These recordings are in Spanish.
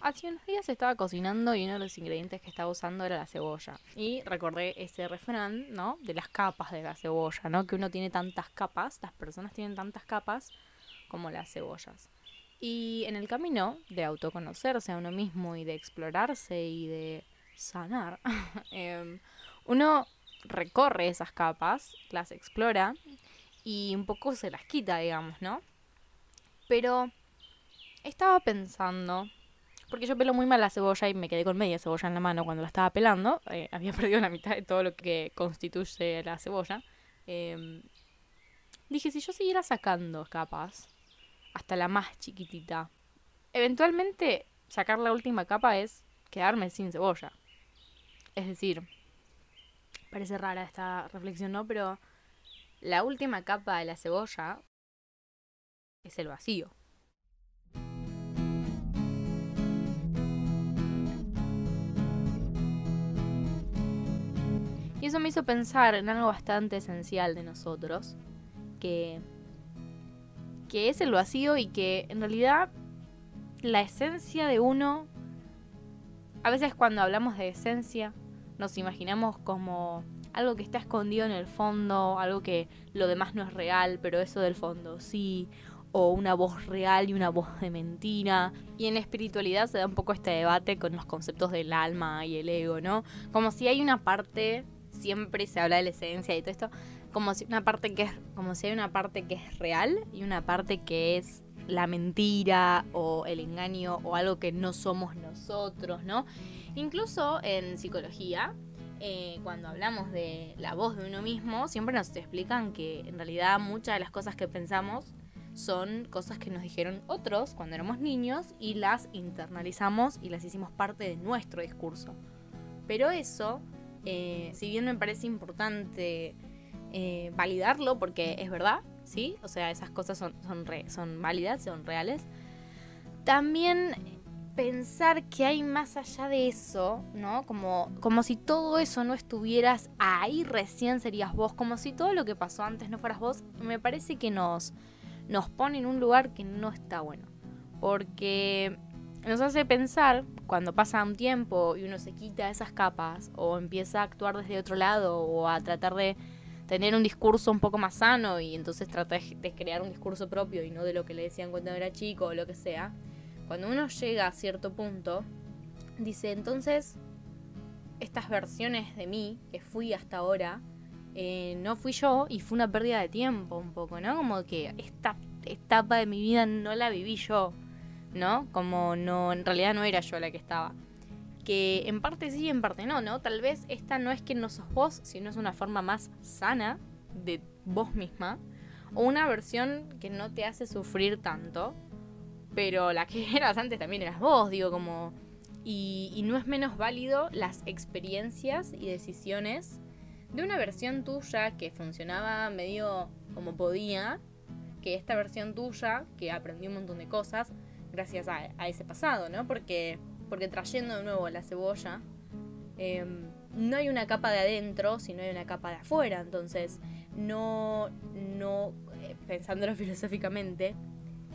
hace unos días estaba cocinando y uno de los ingredientes que estaba usando era la cebolla. Y recordé ese refrán, ¿no? De las capas de la cebolla, ¿no? Que uno tiene tantas capas, las personas tienen tantas capas como las cebollas. Y en el camino de autoconocerse a uno mismo y de explorarse y de sanar, em, uno recorre esas capas, las explora y un poco se las quita, digamos, ¿no? Pero estaba pensando, porque yo pelo muy mal la cebolla y me quedé con media cebolla en la mano cuando la estaba pelando, eh, había perdido la mitad de todo lo que constituye la cebolla. Em, dije, si yo siguiera sacando capas, hasta la más chiquitita, eventualmente sacar la última capa es quedarme sin cebolla. Es decir, parece rara esta reflexión, ¿no? Pero la última capa de la cebolla es el vacío. Y eso me hizo pensar en algo bastante esencial de nosotros, que, que es el vacío y que en realidad la esencia de uno, a veces cuando hablamos de esencia, nos imaginamos como algo que está escondido en el fondo, algo que lo demás no es real, pero eso del fondo sí, o una voz real y una voz de mentira. Y en la espiritualidad se da un poco este debate con los conceptos del alma y el ego, ¿no? Como si hay una parte, siempre se habla de la esencia y todo esto, como si una parte que es, como si hay una parte que es real y una parte que es la mentira o el engaño o algo que no somos nosotros, ¿no? Incluso en psicología eh, cuando hablamos de la voz de uno mismo, siempre nos explican que en realidad muchas de las cosas que pensamos son cosas que nos dijeron otros cuando éramos niños y las internalizamos y las hicimos parte de nuestro discurso. Pero eso, eh, si bien me parece importante eh, validarlo porque es verdad, ¿sí? O sea, esas cosas son, son, válidas, son reales. También pensar que hay más allá de eso, ¿no? Como, como si todo eso no estuvieras ahí recién serías vos, como si todo lo que pasó antes no fueras vos, me parece que nos, nos pone en un lugar que no está bueno. Porque nos hace pensar, cuando pasa un tiempo y uno se quita esas capas, o empieza a actuar desde otro lado, o a tratar de tener un discurso un poco más sano, y entonces trata de crear un discurso propio y no de lo que le decían cuando era chico o lo que sea cuando uno llega a cierto punto, dice, entonces, estas versiones de mí que fui hasta ahora, eh, no fui yo y fue una pérdida de tiempo un poco, ¿no? Como que esta etapa de mi vida no la viví yo, ¿no? Como no, en realidad no era yo la que estaba. Que en parte sí, en parte no, ¿no? Tal vez esta no es que no sos vos, sino es una forma más sana de vos misma. O una versión que no te hace sufrir tanto, pero la que eras antes también eras vos, digo, como... Y, no es menos válido las experiencias y decisiones de una versión tuya que funcionaba medio como podía, que esta versión tuya, que aprendió un montón de cosas gracias a, ese pasado, ¿no? Porque, porque trayendo de nuevo la cebolla, em, no hay una capa de adentro, sino hay una capa de afuera. Entonces, no, no, eh, pensándolo filosóficamente,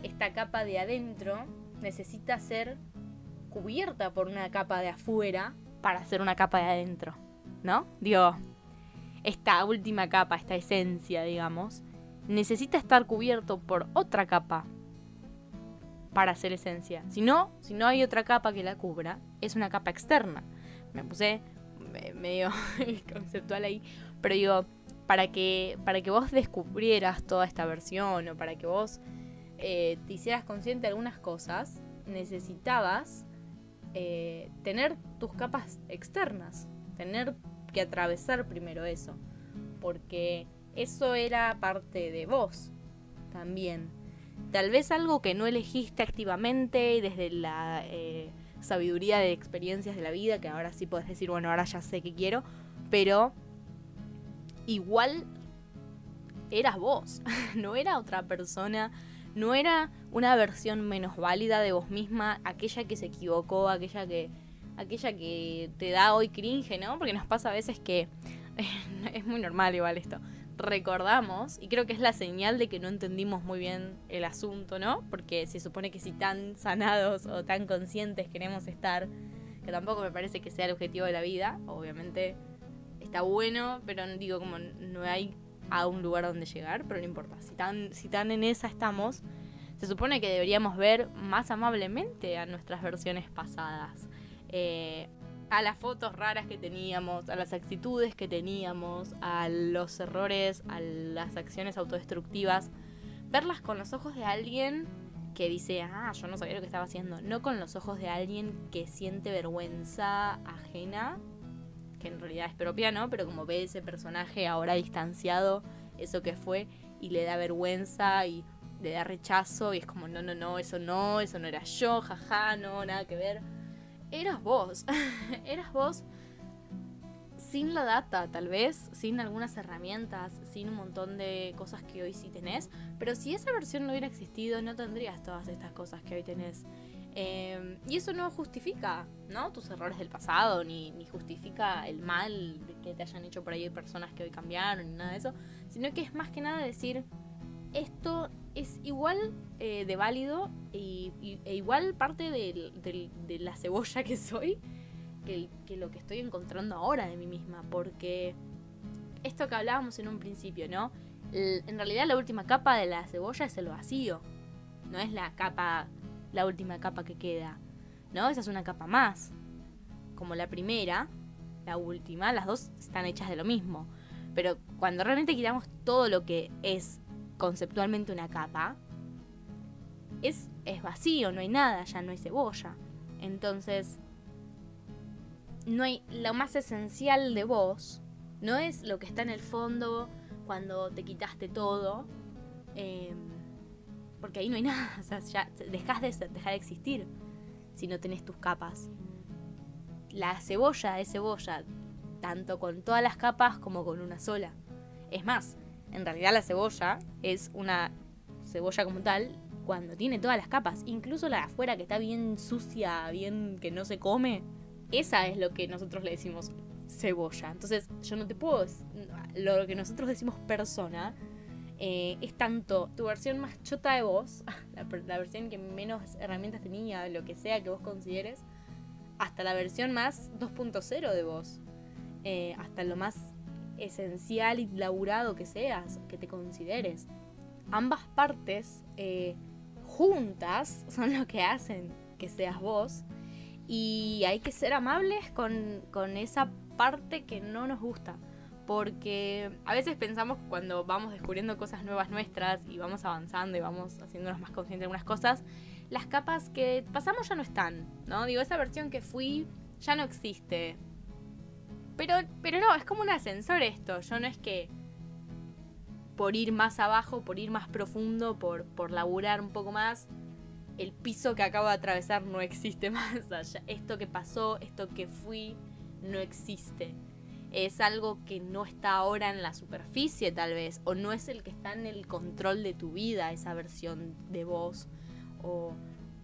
esta capa de adentro necesita ser cubierta por una capa de afuera para hacer una capa de adentro, ¿no? Digo, esta última capa, esta esencia, digamos, necesita estar cubierto por otra capa para hacer esencia. Si no, si no hay otra capa que la cubra, es una capa externa. Me puse medio conceptual ahí, pero digo, para que, para que vos descubrieras toda esta versión o para que vos eh, te hicieras consciente de algunas cosas, necesitabas eh, tener tus capas externas, tener que atravesar primero eso, porque eso era parte de vos también. Tal vez algo que no elegiste activamente desde la eh, sabiduría de experiencias de la vida, que ahora sí puedes decir, bueno, ahora ya sé que quiero, pero igual eras vos, no era otra persona no era una versión menos válida de vos misma, aquella que se equivocó, aquella que, aquella que te da hoy cringe, ¿no? Porque nos pasa a veces que es muy normal igual esto, recordamos, y creo que es la señal de que no entendimos muy bien el asunto, ¿no? Porque se supone que si tan sanados o tan conscientes queremos estar, que tampoco me parece que sea el objetivo de la vida, obviamente está bueno, pero digo como no hay a un lugar donde llegar, pero no importa, si tan, si tan en esa estamos, se supone que deberíamos ver más amablemente a nuestras versiones pasadas. Eh, a las fotos raras que teníamos, a las actitudes que teníamos, a los errores, a las acciones autodestructivas, verlas con los ojos de alguien que dice, ah, yo no sabía lo que estaba haciendo, no con los ojos de alguien que siente vergüenza ajena, que en realidad es propia, ¿no? Pero como ve ese personaje ahora distanciado, eso que fue, y le da vergüenza y le da rechazo, y es como, no, no, no, eso no, eso no era yo, jaja, no, nada que ver eras vos. eras vos sin la data, tal vez, sin algunas herramientas, sin un montón de cosas que hoy sí tenés. Pero si esa versión no hubiera existido, no tendrías todas estas cosas que hoy tenés. Em, y eso no justifica, ¿no? Tus errores del pasado, ni, ni, justifica el mal que te hayan hecho por ahí personas que hoy cambiaron, ni nada de eso. Sino que es más que nada decir, esto es igual eh, de válido e, igual parte de, la cebolla que soy que, lo que estoy encontrando ahora de mí misma. Porque esto que hablábamos en un principio, ¿no? en realidad la última capa de la cebolla es el vacío. No es la capa, la última capa que queda. ¿No? Esa es una capa más. Como la primera, la última, las dos están hechas de lo mismo. Pero cuando realmente quitamos todo lo que es conceptualmente una capa, es, es vacío, no hay nada, ya no hay cebolla. Entonces, no hay lo más esencial de vos, no es lo que está en el fondo cuando te quitaste todo, em, porque ahí no hay nada, o sea, ya dejas de, dejar de existir si no tenés tus capas. La cebolla es cebolla, tanto con todas las capas como con una sola. Es más, en realidad la cebolla es una cebolla como tal cuando tiene todas las capas, incluso la de afuera que está bien sucia, bien que no se come, esa es lo que nosotros le decimos cebolla. Entonces yo no te puedo, lo que nosotros decimos persona, eh, es tanto tu versión más chota de vos, la, versión que menos herramientas tenía, lo que sea que vos consideres, hasta la versión más 2.0 de vos, eh, hasta lo más esencial y laburado que seas, que te consideres. Ambas partes eh, juntas son lo que hacen que seas vos y hay que ser amables con, con esa parte que no nos gusta. Porque a veces pensamos cuando vamos descubriendo cosas nuevas nuestras y vamos avanzando y vamos haciéndonos más conscientes de algunas cosas, las capas que pasamos ya no están, ¿no? Digo, esa versión que fui ya no existe. Pero, pero no, es como un ascensor esto. Yo no es que por ir más abajo, por ir más profundo, por, por laburar un poco más, el piso que acabo de atravesar no existe más allá. Esto que pasó, esto que fui, no existe. Es algo que no está ahora en la superficie tal vez, o no es el que está en el control de tu vida, esa versión de vos, o,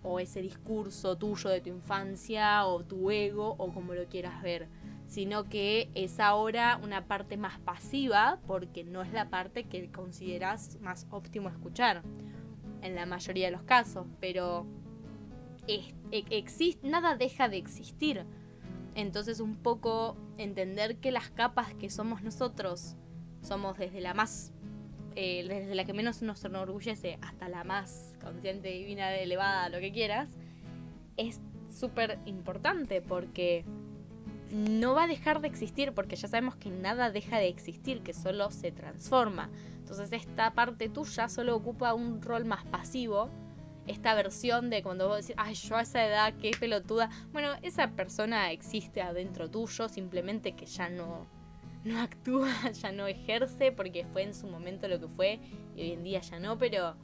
o ese discurso tuyo de tu infancia, o tu ego, o como lo quieras ver sino que es ahora una parte más pasiva porque no es la parte que consideras más óptimo escuchar en la mayoría de los casos, pero e, nada deja de existir. Entonces un poco entender que las capas que somos nosotros somos desde la más eh, desde la que menos nos enorgullece hasta la más consciente, divina, elevada, lo que quieras, es súper importante porque no va a dejar de existir porque ya sabemos que nada deja de existir, que solo se transforma. Entonces esta parte tuya solo ocupa un rol más pasivo. Esta versión de cuando vos decís, ay, yo a esa edad, qué pelotuda. Bueno, esa persona existe adentro tuyo, simplemente que ya no, no actúa, ya no ejerce, porque fue en su momento lo que fue y hoy en día ya no, pero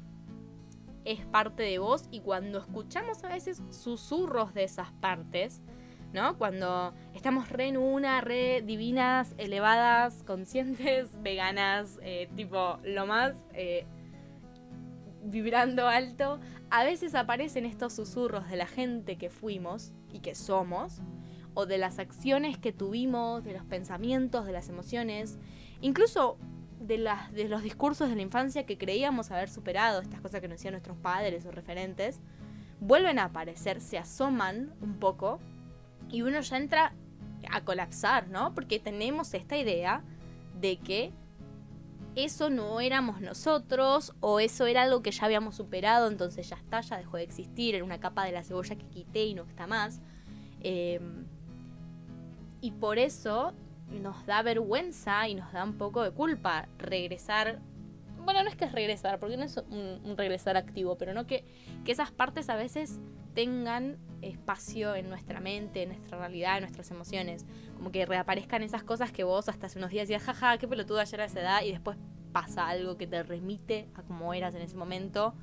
es parte de vos y cuando escuchamos a veces susurros de esas partes, ¿no? Cuando estamos re en una, re divinas, elevadas, conscientes, veganas, eh, tipo lo más eh, vibrando alto, a veces aparecen estos susurros de la gente que fuimos y que somos, o de las acciones que tuvimos, de los pensamientos, de las emociones, incluso de, las, de los discursos de la infancia que creíamos haber superado, estas cosas que nos decían nuestros padres o referentes, vuelven a aparecer, se asoman un poco y uno ya entra a colapsar, ¿no? Porque tenemos esta idea de que eso no éramos nosotros o eso era algo que ya habíamos superado, entonces ya está, ya dejó de existir, era una capa de la cebolla que quité y no está más. Em, y por eso nos da vergüenza y nos da un poco de culpa regresar. Bueno, no es que es regresar, porque no es un, regresar activo, pero no que, que esas partes a veces tengan espacio en nuestra mente, en nuestra realidad, en nuestras emociones. Como que reaparezcan esas cosas que vos hasta hace unos días decías, jaja, qué pelotudo ayer a esa edad, y después pasa algo que te remite a cómo eras en ese momento.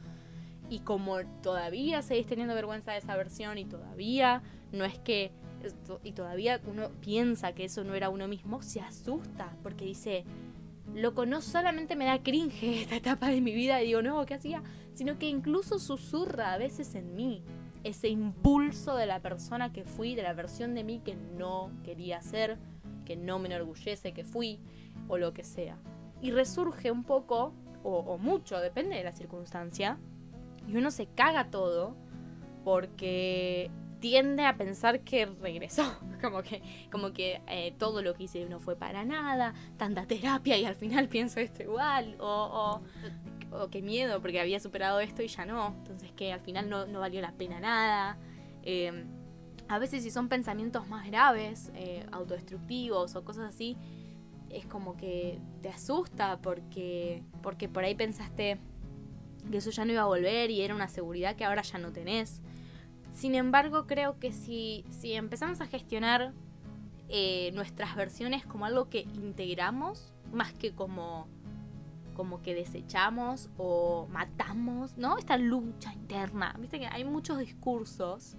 Y como todavía seguís teniendo vergüenza de esa versión y todavía no es que y todavía uno piensa que eso no era uno mismo, se asusta porque dice, loco, no solamente me da cringe esta etapa de mi vida y digo, no, ¿qué hacía? Sino que incluso susurra a veces en mí ese impulso de la persona que fui, de la versión de mí que no quería ser, que no me enorgullece que fui, o lo que sea. Y resurge un poco, o, mucho, depende de la circunstancia, y uno se caga todo porque tiende a pensar que regresó, como que, como que eh, todo lo que hice no fue para nada, tanta terapia y al final pienso esto igual, o, qué miedo porque había superado esto y ya no, entonces que al final no, valió la pena nada. Em, a veces si son pensamientos más graves, eh, autodestructivos o cosas así, es como que te asusta porque, porque por ahí pensaste que eso ya no iba a volver y era una seguridad que ahora ya no tenés. Sin embargo, creo que si, si empezamos a gestionar eh, nuestras versiones como algo que integramos, más que como, como que desechamos o matamos, ¿no? Esta lucha interna. Viste que hay muchos discursos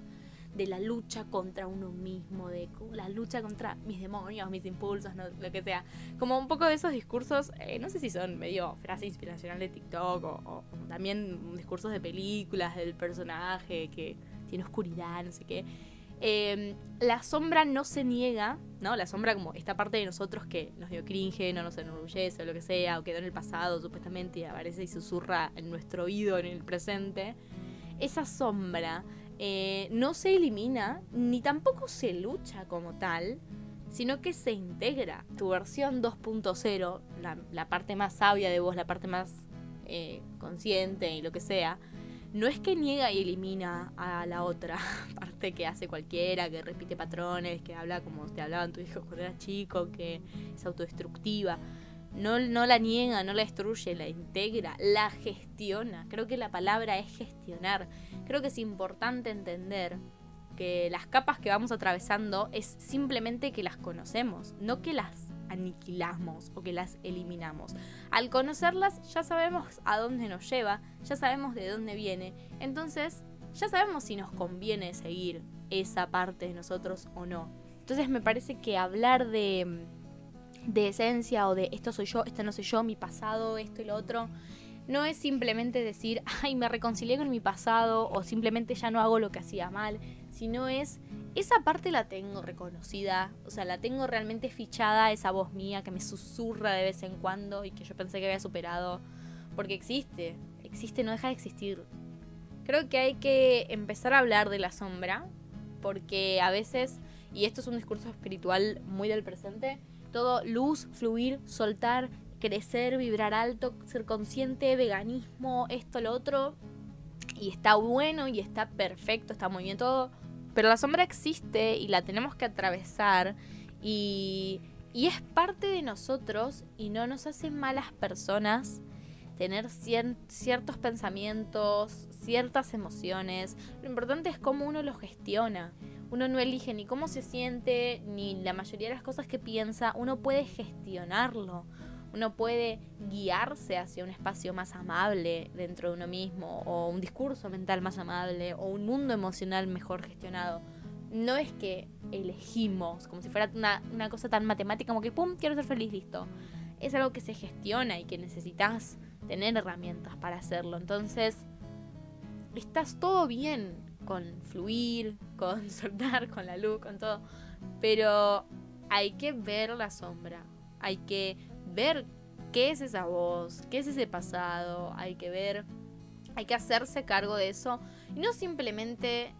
de la lucha contra uno mismo, de la lucha contra mis demonios, mis impulsos, lo que sea. Como un poco de esos discursos, eh, no sé si son medio frase inspiracional de TikTok o, o también discursos de películas del personaje que tiene oscuridad, no sé qué. Em, la sombra no se niega, ¿no? La sombra como esta parte de nosotros que nos dio cringe, no nos enorgullece o lo que sea, o quedó en el pasado supuestamente y aparece y susurra en nuestro oído en el presente. Esa sombra eh, no se elimina ni tampoco se lucha como tal, sino que se integra. Tu versión 2.0, la, parte más sabia de vos, la parte más eh, consciente y lo que sea, no es que niega y elimina a la otra parte que hace cualquiera, que repite patrones, que habla como te hablaban tu hijo cuando era chico, que es autodestructiva. No, no la niega, no la destruye, la integra, la gestiona. Creo que la palabra es gestionar. Creo que es importante entender que las capas que vamos atravesando es simplemente que las conocemos, no que las aniquilamos o que las eliminamos. Al conocerlas ya sabemos a dónde nos lleva, ya sabemos de dónde viene, entonces ya sabemos si nos conviene seguir esa parte de nosotros o no. Entonces me parece que hablar de, de esencia o de esto soy yo, esto no soy yo, mi pasado, esto y lo otro, no es simplemente decir, ay, me reconcilié con mi pasado o simplemente ya no hago lo que hacía mal, sino es esa parte la tengo reconocida, o sea, la tengo realmente fichada, esa voz mía que me susurra de vez en cuando y que yo pensé que había superado, porque existe, existe, no deja de existir. Creo que hay que empezar a hablar de la sombra, porque a veces, y esto es un discurso espiritual muy del presente, todo luz, fluir, soltar, crecer, vibrar alto, ser consciente, veganismo, esto, lo otro, y está bueno y está perfecto, está muy bien todo pero la sombra existe y la tenemos que atravesar y, y es parte de nosotros y no nos hace malas personas tener ciertos pensamientos, ciertas emociones. Lo importante es cómo uno los gestiona. Uno no elige ni cómo se siente, ni la mayoría de las cosas que piensa. Uno puede gestionarlo uno puede guiarse hacia un espacio más amable dentro de uno mismo, o un discurso mental más amable, o un mundo emocional mejor gestionado. No es que elegimos, como si fuera una, cosa tan matemática como que, ¡pum!, quiero ser feliz, listo. Es algo que se gestiona y que necesitas tener herramientas para hacerlo. Entonces, estás todo bien con fluir, con soltar, con la luz, con todo. Pero hay que ver la sombra. Hay que ver qué es esa voz, qué es ese pasado, hay que ver, hay que hacerse cargo de eso y no simplemente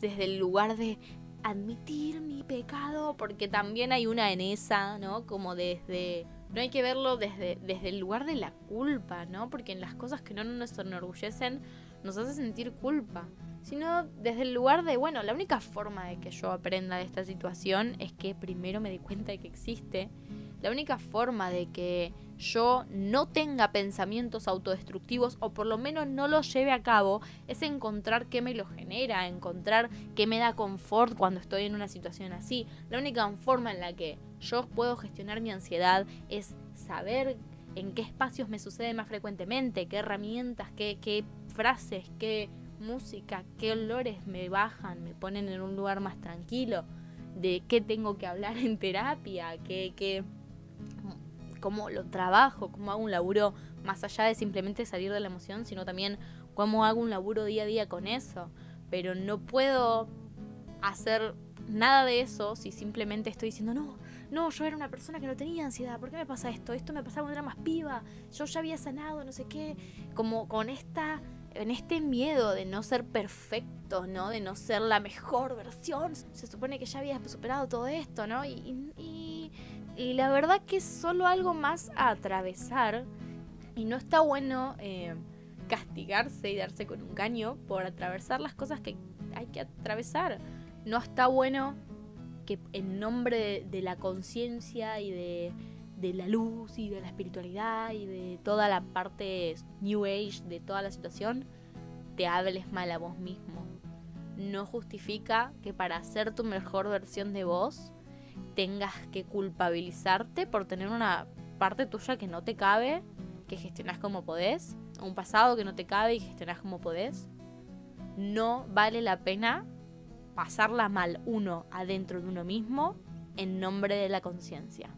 desde el lugar de admitir mi pecado, porque también hay una en esa, ¿no? Como desde... No hay que verlo desde, desde el lugar de la culpa, ¿no? Porque en las cosas que no nos enorgullecen nos hace sentir culpa, sino desde el lugar de, bueno, la única forma de que yo aprenda de esta situación es que primero me dé cuenta de que existe. La única forma de que yo no tenga pensamientos autodestructivos o por lo menos no los lleve a cabo es encontrar qué me lo genera, encontrar qué me da confort cuando estoy en una situación así. La única forma en la que yo puedo gestionar mi ansiedad es saber en qué espacios me sucede más frecuentemente, qué herramientas, qué, qué frases, qué música, qué olores me bajan, me ponen en un lugar más tranquilo, de qué tengo que hablar en terapia, qué, qué cómo lo trabajo, cómo hago un laburo más allá de simplemente salir de la emoción, sino también cómo hago un laburo día a día con eso. Pero no puedo hacer nada de eso si simplemente estoy diciendo, no, no, yo era una persona que no tenía ansiedad, ¿por qué me pasa esto? Esto me pasaba cuando era más piba, yo ya había sanado, no sé qué, como con esta en este miedo de no ser perfecto, ¿no? De no ser la mejor versión. Se supone que ya había superado todo esto, ¿no? y, y la verdad que es solo algo más a atravesar. Y no está bueno eh, castigarse y darse con un caño por atravesar las cosas que hay que atravesar. No está bueno que en nombre de, la conciencia y de, de, la luz y de la espiritualidad y de toda la parte New Age de toda la situación, te hables mal a vos mismo. No justifica que para ser tu mejor versión de vos tengas que culpabilizarte por tener una parte tuya que no te cabe, que gestionas como podés, un pasado que no te cabe y gestionas como podés. No vale la pena pasarla mal uno adentro de uno mismo en nombre de la conciencia.